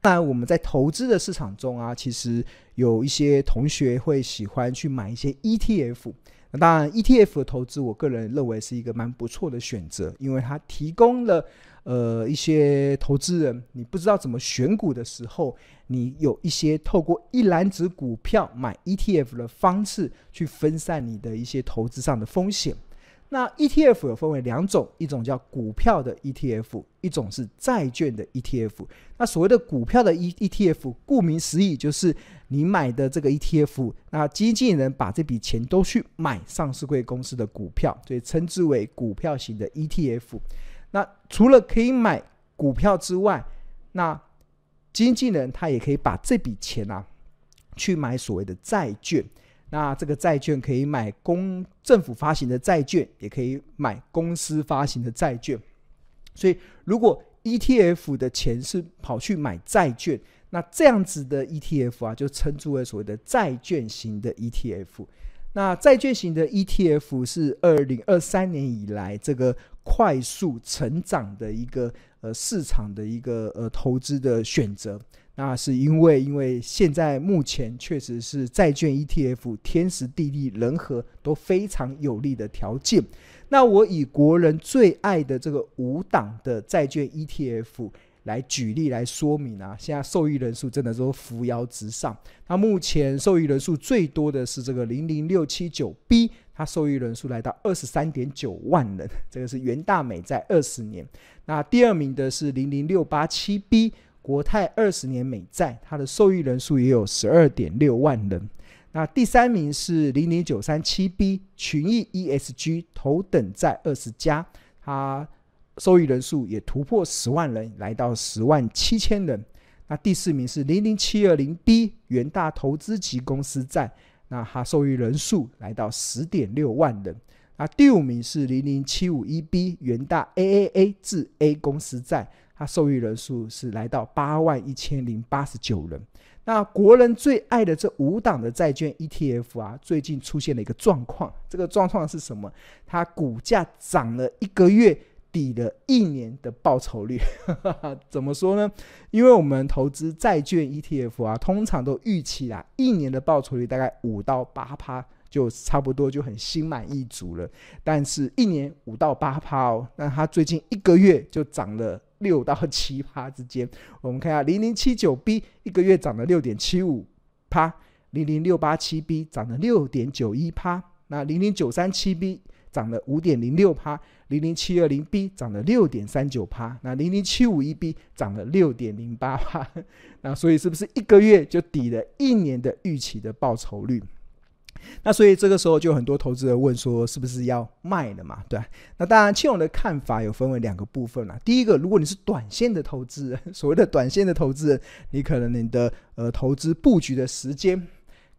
当然，我们在投资的市场中啊，其实有一些同学会喜欢去买一些 ETF。那当然，ETF 的投资，我个人认为是一个蛮不错的选择，因为它提供了呃一些投资人，你不知道怎么选股的时候，你有一些透过一篮子股票买 ETF 的方式，去分散你的一些投资上的风险。那 ETF 有分为两种，一种叫股票的 ETF，一种是债券的 ETF。那所谓的股票的 EETF，顾名思义就是你买的这个 ETF，那经纪人把这笔钱都去买上市柜公司的股票，所以称之为股票型的 ETF。那除了可以买股票之外，那经纪人他也可以把这笔钱啊去买所谓的债券。那这个债券可以买公政府发行的债券，也可以买公司发行的债券。所以，如果 ETF 的钱是跑去买债券，那这样子的 ETF 啊，就称之为所谓的债券型的 ETF。那债券型的 ETF 是二零二三年以来这个快速成长的一个呃市场的一个呃投资的选择。那是因为，因为现在目前确实是债券 ETF 天时地利人和都非常有利的条件。那我以国人最爱的这个五档的债券 ETF 来举例来说明啊，现在受益人数真的都扶摇直上。那目前受益人数最多的是这个零零六七九 B，它受益人数来到二十三点九万人，这个是元大美债二十年。那第二名的是零零六八七 B。国泰二十年美债，它的受益人数也有十二点六万人。那第三名是零零九三七 B 群益 ESG 头等债二十家，它受益人数也突破十万人，来到十万七千人。那第四名是零零七二零 B 元大投资级公司债，那它受益人数来到十点六万人。那第五名是零零七五一 B 元大 AAA 至 A 公司债。它受益人数是来到八万一千零八十九人。那国人最爱的这五档的债券 ETF 啊，最近出现了一个状况。这个状况是什么？它股价涨了一个月，抵了一年的报酬率。怎么说呢？因为我们投资债券 ETF 啊，通常都预期啊，一年的报酬率大概五到八趴，就差不多就很心满意足了。但是，一年五到八趴哦，那它最近一个月就涨了。六到七趴之间，我们看下零零七九 B 一个月涨了六点七五趴，零零六八七 B 涨了六点九一趴，那零零九三七 B 涨了五点零六趴，零零七二零 B 涨了六点三九趴，那零零七五一 B 涨了六点零八趴，那所以是不是一个月就抵了一年的预期的报酬率？那所以这个时候就很多投资人问说，是不是要卖了嘛？对，那当然，庆勇的看法有分为两个部分啦。第一个，如果你是短线的投资人，所谓的短线的投资人，你可能你的呃投资布局的时间，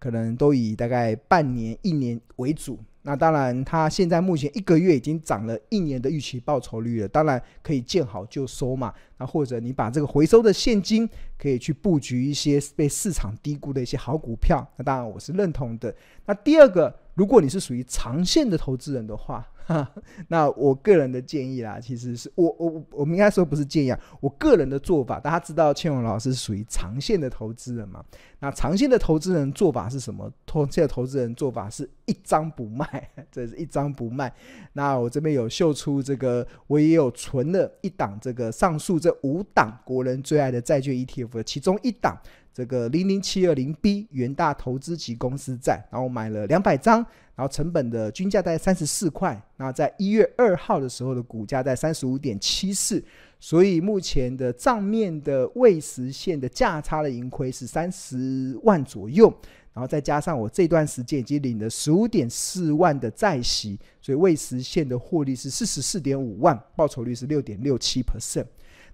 可能都以大概半年、一年为主。那当然，它现在目前一个月已经涨了一年的预期报酬率了，当然可以见好就收嘛。那或者你把这个回收的现金，可以去布局一些被市场低估的一些好股票。那当然我是认同的。那第二个，如果你是属于长线的投资人的话，那我个人的建议啦，其实是我我我们应该说不是建议啊，我个人的做法，大家知道庆荣老师属于长线的投资人嘛？那长线的投资人做法是什么？长线的投资人做法是一张不卖，这是一张不卖。那我这边有秀出这个，我也有存了一档这个上述这五档国人最爱的债券 ETF 的其中一档。这个零零七二零 B 元大投资级公司债，然后买了两百张，然后成本的均价在三十四块，那在一月二号的时候的股价在三十五点七四，所以目前的账面的未实现的价差的盈亏是三十万左右，然后再加上我这段时间已经领了十五点四万的债息，所以未实现的获利是四十四点五万，报酬率是六点六七 percent。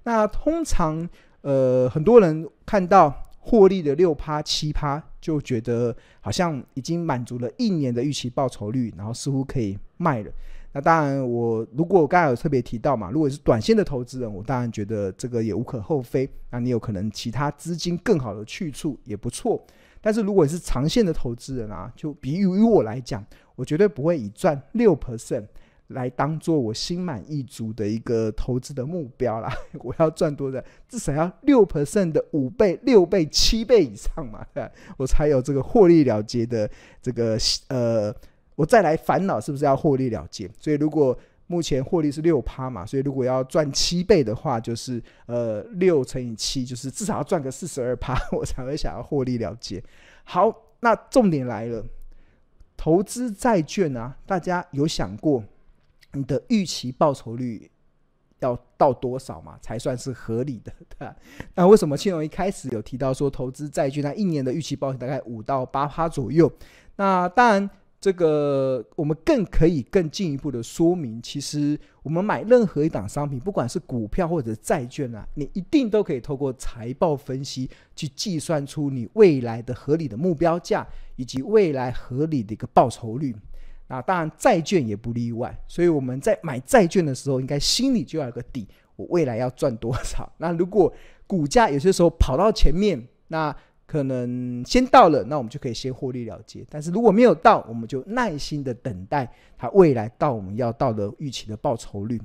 那通常呃很多人看到。获利的六趴七趴，就觉得好像已经满足了一年的预期报酬率，然后似乎可以卖了。那当然，我如果我刚才有特别提到嘛，如果是短线的投资人，我当然觉得这个也无可厚非。那你有可能其他资金更好的去处也不错。但是如果是长线的投资人啊，就比喻于我来讲，我绝对不会以赚六 percent 来当做我心满意足的一个投资的目标啦。我要赚多少？至少要六 percent 的五倍、六倍、七倍以上嘛，对，我才有这个获利了结的这个呃，我再来烦恼是不是要获利了结？所以如果目前获利是六趴嘛，所以如果要赚七倍的话，就是呃六乘以七，就是至少要赚个四十二趴，我才会想要获利了结。好，那重点来了，投资债券啊，大家有想过你的预期报酬率要到多少嘛，才算是合理的？对吧？那为什么庆隆一开始有提到说投资债券，它一年的预期报酬大概五到八趴左右？那当然。这个我们更可以更进一步的说明，其实我们买任何一档商品，不管是股票或者债券啊，你一定都可以透过财报分析去计算出你未来的合理的目标价以及未来合理的一个报酬率。那当然债券也不例外，所以我们在买债券的时候，应该心里就要有个底，我未来要赚多少。那如果股价有些时候跑到前面，那可能先到了，那我们就可以先获利了结。但是如果没有到，我们就耐心的等待它未来到我们要到的预期的报酬率。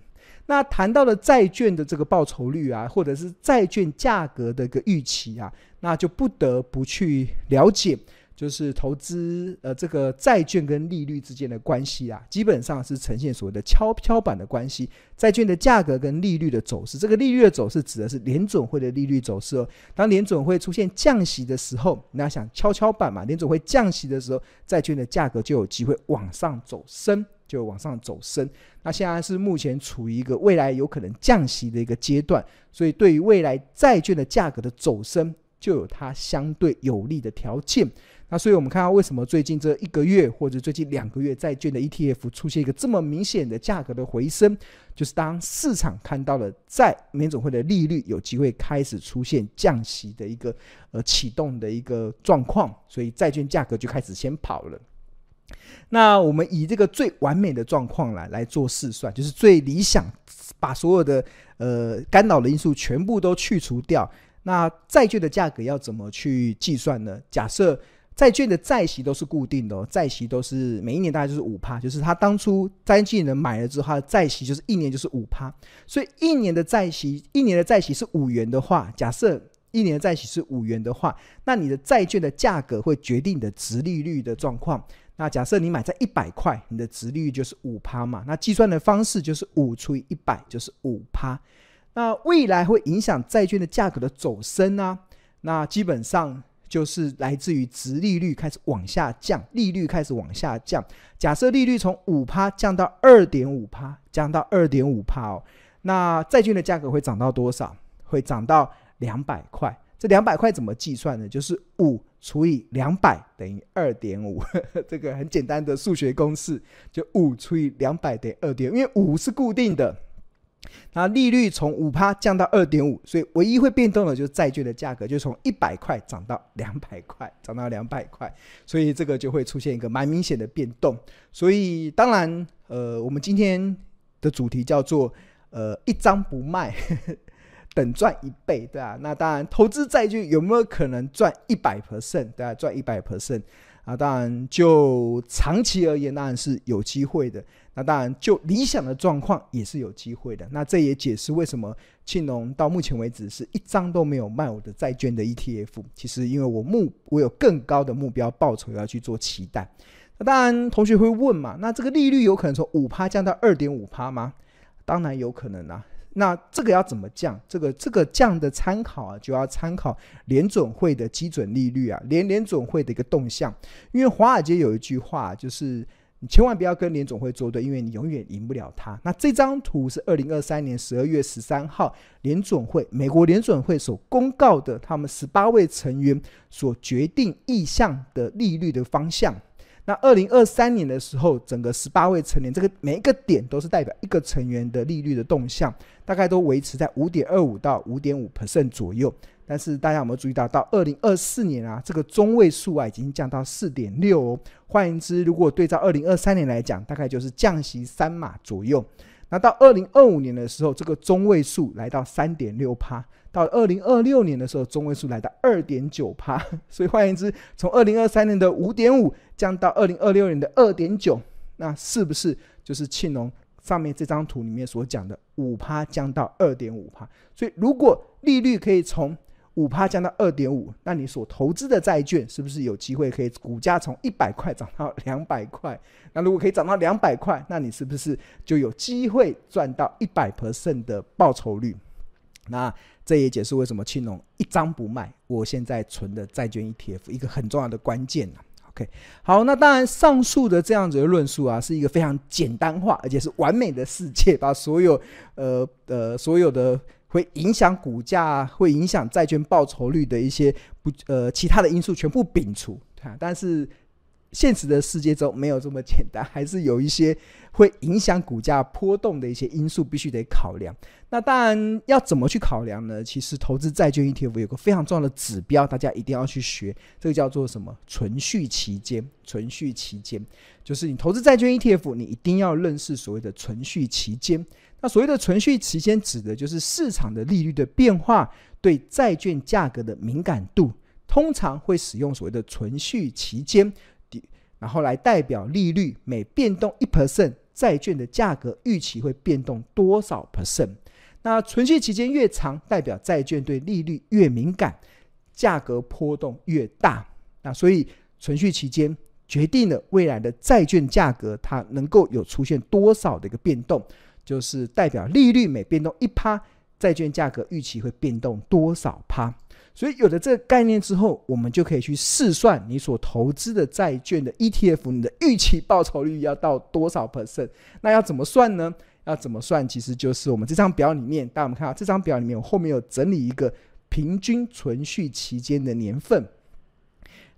那谈到了债券的这个报酬率啊，或者是债券价格的一个预期啊，那就不得不去了解。就是投资呃，这个债券跟利率之间的关系啊，基本上是呈现所谓的跷跷板的关系。债券的价格跟利率的走势，这个利率的走势指的是联准会的利率走势哦。当联准会出现降息的时候，你要想跷跷板嘛，联准会降息的时候，债券的价格就有机会往上走升，就往上走升。那现在是目前处于一个未来有可能降息的一个阶段，所以对于未来债券的价格的走升，就有它相对有利的条件。那所以，我们看到为什么最近这一个月或者最近两个月债券的 ETF 出现一个这么明显的价格的回升，就是当市场看到了在联总会的利率有机会开始出现降息的一个呃启动的一个状况，所以债券价格就开始先跑了。那我们以这个最完美的状况来来做试算，就是最理想，把所有的呃干扰的因素全部都去除掉，那债券的价格要怎么去计算呢？假设债券的债息都是固定的哦，债息都是每一年大概就是五趴，就是他当初债券人买了之后，他的债息就是一年就是五趴，所以一年的债息，一年的债息是五元的话，假设一年的债息是五元的话，那你的债券的价格会决定你的殖利率的状况。那假设你买在一百块，你的殖利率就是五趴嘛，那计算的方式就是五除以一百就是五趴。那未来会影响债券的价格的走升啊，那基本上。就是来自于殖利率开始往下降，利率开始往下降。假设利率从五趴降到二点五趴，降到二点五趴哦，那债券的价格会涨到多少？会涨到两百块。这两百块怎么计算呢？就是五除以两百等于二点五，这个很简单的数学公式，就五除以两百等于二点，因为五是固定的。那利率从五趴降到二点五，所以唯一会变动的就是债券的价格，就从一百块涨到两百块，涨到两百块，所以这个就会出现一个蛮明显的变动。所以当然，呃，我们今天的主题叫做呃一张不卖，等赚一倍，对啊，那当然，投资债券有没有可能赚一百 percent？对啊，赚一百 percent。啊，当然，就长期而言，当然是有机会的。那当然，就理想的状况也是有机会的。那这也解释为什么庆隆到目前为止是一张都没有卖我的债券的 ETF。其实，因为我目我有更高的目标报酬要去做期待。那当然，同学会问嘛，那这个利率有可能从五趴降到二点五趴吗？当然有可能啊。那这个要怎么降？这个这个降的参考啊，就要参考联准会的基准利率啊，联联准会的一个动向。因为华尔街有一句话，就是你千万不要跟联准会作对，因为你永远赢不了他。那这张图是二零二三年十二月十三号联准会美国联准会所公告的，他们十八位成员所决定意向的利率的方向。那二零二三年的时候，整个十八位成员，这个每一个点都是代表一个成员的利率的动向，大概都维持在五点二五到五点五 percent 左右。但是大家有没有注意到，到二零二四年啊，这个中位数啊已经降到四点六哦。换言之，如果对照二零二三年来讲，大概就是降息三码左右。那到二零二五年的时候，这个中位数来到三点六趴。到二零二六年的时候，中位数来到二点九趴，所以换言之，从二零二三年的五点五降到二零二六年的二点九，那是不是就是庆隆上面这张图里面所讲的五趴降到二点五趴。所以如果利率可以从五趴降到二点五，那你所投资的债券是不是有机会可以股价从一百块涨到 两百块？那如果可以涨到两百块，那你是不是就有机会赚到一百 percent 的报酬率？那这也解释为什么青龙一张不卖，我现在存的债券 ETF 一个很重要的关键啊。OK，好，那当然上述的这样子的论述啊，是一个非常简单化，而且是完美的世界，把所有呃呃所有的。会影响股价，会影响债券报酬率的一些不呃其他的因素全部摒除。啊，但是现实的世界中没有这么简单，还是有一些会影响股价波动的一些因素必须得考量。那当然要怎么去考量呢？其实投资债券 ETF 有个非常重要的指标，大家一定要去学，这个叫做什么？存续期间。存续期间就是你投资债券 ETF，你一定要认识所谓的存续期间。那所谓的存续期间，指的就是市场的利率的变化对债券价格的敏感度，通常会使用所谓的存续期间，然后来代表利率每变动一 percent，债券的价格预期会变动多少 percent。那存续期间越长，代表债券对利率越敏感，价格波动越大。那所以存续期间决定了未来的债券价格，它能够有出现多少的一个变动。就是代表利率每变动一趴，债券价格预期会变动多少趴。所以有了这个概念之后，我们就可以去试算你所投资的债券的 ETF，你的预期报酬率要到多少 percent？那要怎么算呢？要怎么算？其实就是我们这张表里面，大家我们看到这张表里面，我后面有整理一个平均存续期间的年份。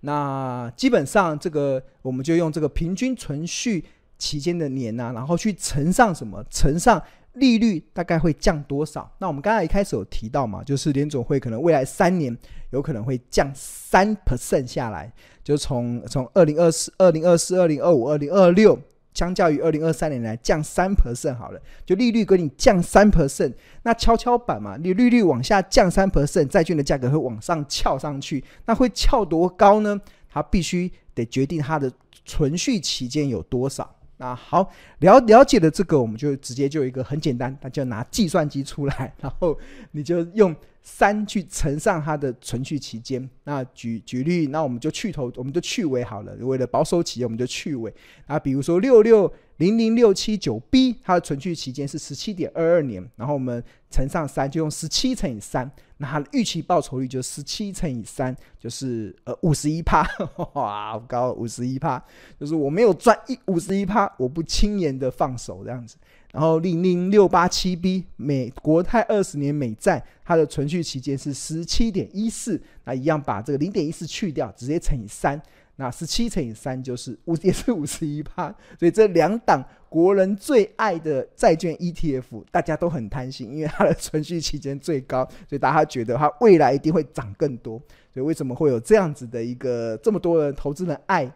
那基本上这个我们就用这个平均存续。期间的年呐、然后去乘上什么？乘上利率大概会降多少？那我们刚才一开始有提到嘛，就是联总会可能未来三年有可能会降三 percent 下来，就从从二零二四、二零二四、二零二五、二零二六，相较于二零二三年来降三 percent 好了，就利率给你降三 percent，那跷跷板嘛，你利率往下降三 percent，债券的价格会往上翘上去，那会翘多高呢？它必须得决定它的存续期间有多少。那好，了了解了这个，我们就直接就一个很简单，那就拿计算机出来，然后你就用三去乘上它的存续期间。那举举例，那我们就去头，我们就去尾好了。为了保守起见，我们就去尾。啊，比如说六六零零六七九 B，它的存续期间是十七点二二年，然后我们乘上三，就用十七乘以三。那它的预期报酬率就十七乘以三，就是呃五十一趴，哇，好高，五十一趴，就是我没有赚一五十一趴，我不轻言的放手这样子。然后零零六八七 B 美国泰二十年美债，它的存续期间是十七点一四，那一样把这个零点一四去掉，直接乘以三。那十七乘以三就是五，也是五十一趴。所以这两档国人最爱的债券 ETF，大家都很贪心，因为它的存续期间最高，所以大家觉得它未来一定会涨更多。所以为什么会有这样子的一个这么多人投资人爱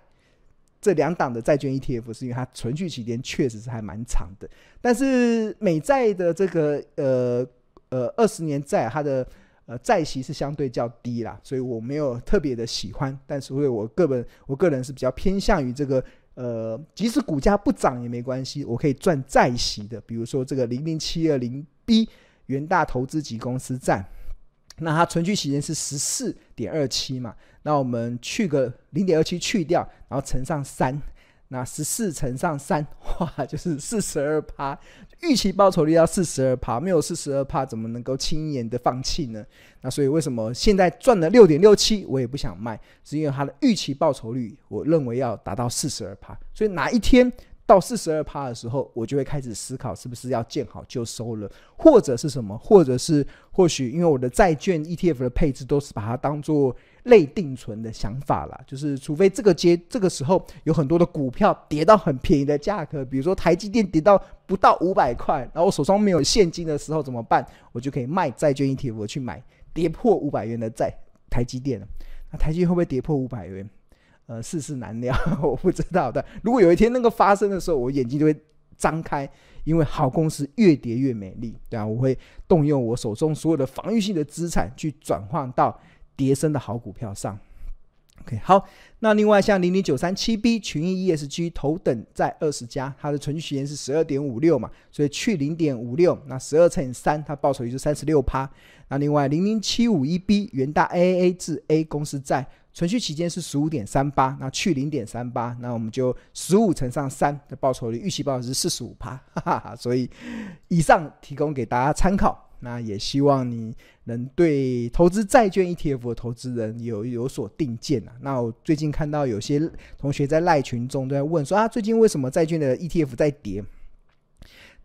这两档的债券 ETF？是因为它存续期间确实是还蛮长的。但是美债的这个呃呃二十年债，它的呃，债息是相对较低啦，所以我没有特别的喜欢。但是，为我个人，我个人是比较偏向于这个，呃，即使股价不涨也没关系，我可以赚债息的。比如说这个零零七二零 B 元大投资级公司债，那它存续期间是十四点二七嘛，那我们去个零点二七去掉，然后乘上三。那十四乘上三，哇，就是四十二趴。预期报酬率要四十二趴，没有四十二趴，怎么能够轻言的放弃呢？那所以为什么现在赚了六点六七，我也不想卖，是因为它的预期报酬率，我认为要达到四十二趴。所以哪一天到四十二趴的时候，我就会开始思考是不是要见好就收了，或者是什么，或者是或许因为我的债券 ETF 的配置都是把它当做。类定存的想法啦，就是除非这个阶这个时候有很多的股票跌到很便宜的价格，比如说台积电跌到不到五百块，然后我手上没有现金的时候怎么办？我就可以卖债券 ETF，去买跌破五百元的债台积电了。那台积会不会跌破五百元？呃，世事难料，我不知道的。如果有一天那个发生的时候，我眼睛就会张开，因为好公司越跌越美丽，对啊，我会动用我手中所有的防御性的资产去转换到。叠升的好股票上，OK，好，那另外像零零九三七 B 群益 ESG 头等在二十家，它的存续期间是十二点五六嘛，所以去零点五六，那十二乘以三，它报酬率是三十六趴。那另外零零七五一 B 元大 AAA 至 A 公司债存续期间是十五点三八，那去零点三八，那我们就十五乘上三的报酬率，预期报酬是四十五趴，哈哈。所以以上提供给大家参考。那也希望你能对投资债券 ETF 的投资人有有所定见啊。那我最近看到有些同学在赖群中都在问说啊，最近为什么债券的 ETF 在跌？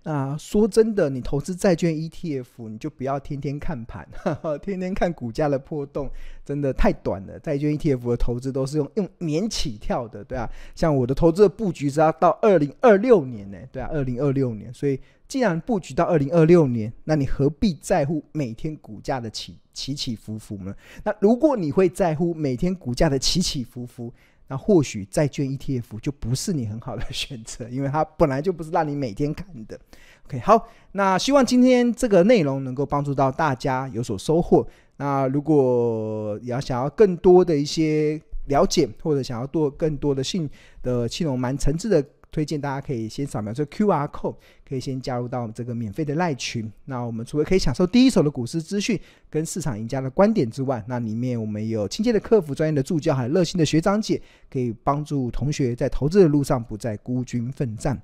那说真的，你投资债券 ETF，你就不要天天看盘，天天看股价的波动，真的太短了。债券 ETF 的投资都是用用年起跳的，对啊，像我的投资的布局是要到二零二六年呢，对啊，二零二六年。所以既然布局到二零二六年，那你何必在乎每天股价的起起起伏伏呢？那如果你会在乎每天股价的起起伏伏，那或许债券 ETF 就不是你很好的选择，因为它本来就不是让你每天看的。OK，好，那希望今天这个内容能够帮助到大家有所收获。那如果要想要更多的一些了解，或者想要做更多的信的庆隆蛮诚挚的。推荐大家可以先扫描这个 QR code，可以先加入到我们这个免费的赖群。那我们除了可以享受第一手的股市资讯跟市场赢家的观点之外，那里面我们有亲切的客服、专业的助教，还有热心的学长姐，可以帮助同学在投资的路上不再孤军奋战。